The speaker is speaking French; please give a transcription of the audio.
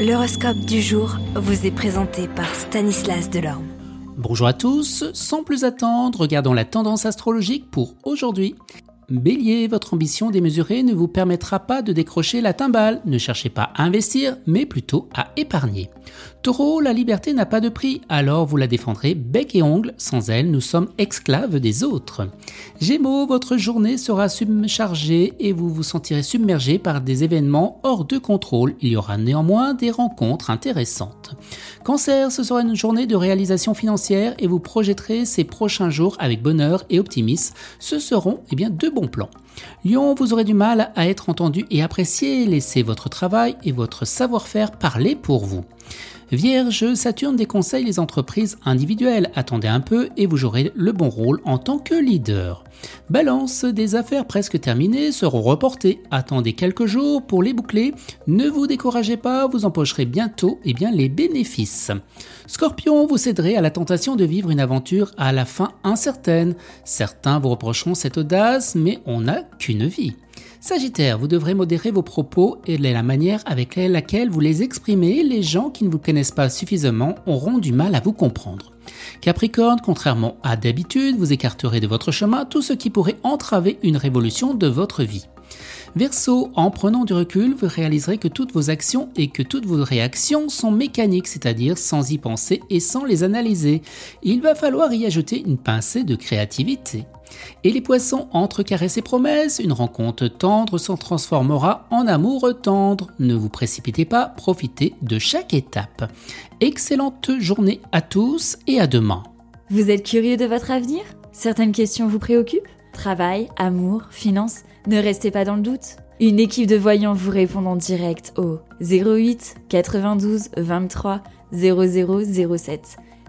L'horoscope du jour vous est présenté par Stanislas Delorme. Bonjour à tous, sans plus attendre, regardons la tendance astrologique pour aujourd'hui. Bélier, votre ambition démesurée ne vous permettra pas de décrocher la timbale. Ne cherchez pas à investir, mais plutôt à épargner. Taureau, la liberté n'a pas de prix, alors vous la défendrez bec et ongle. Sans elle, nous sommes esclaves des autres. Gémeaux, votre journée sera subchargée et vous vous sentirez submergé par des événements hors de contrôle. Il y aura néanmoins des rencontres intéressantes. Cancer, ce sera une journée de réalisation financière et vous projetterez ces prochains jours avec bonheur et optimisme. Ce seront eh bien, deux bons plans. Lion, vous aurez du mal à être entendu et apprécié. Laissez votre travail et votre savoir-faire parler pour vous. Vierge, Saturne déconseille les entreprises individuelles. Attendez un peu et vous jouerez le bon rôle en tant que leader. Balance, des affaires presque terminées seront reportées. Attendez quelques jours pour les boucler. Ne vous découragez pas, vous empocherez bientôt eh bien, les bénéfices. Scorpion, vous céderez à la tentation de vivre une aventure à la fin incertaine. Certains vous reprocheront cette audace, mais on qu'une vie. Sagittaire, vous devrez modérer vos propos et la manière avec laquelle vous les exprimez. Les gens qui ne vous connaissent pas suffisamment auront du mal à vous comprendre. Capricorne, contrairement à d'habitude, vous écarterez de votre chemin tout ce qui pourrait entraver une révolution de votre vie. Verseau, en prenant du recul, vous réaliserez que toutes vos actions et que toutes vos réactions sont mécaniques, c'est-à-dire sans y penser et sans les analyser. Il va falloir y ajouter une pincée de créativité. Et les poissons, entre caresses et promesses, une rencontre tendre s'en transformera en amour tendre. Ne vous précipitez pas, profitez de chaque étape. Excellente journée à tous et à demain. Vous êtes curieux de votre avenir? Certaines questions vous préoccupent? Travail, amour, finances? Ne restez pas dans le doute. Une équipe de voyants vous répond en direct au 08 92 23 0007.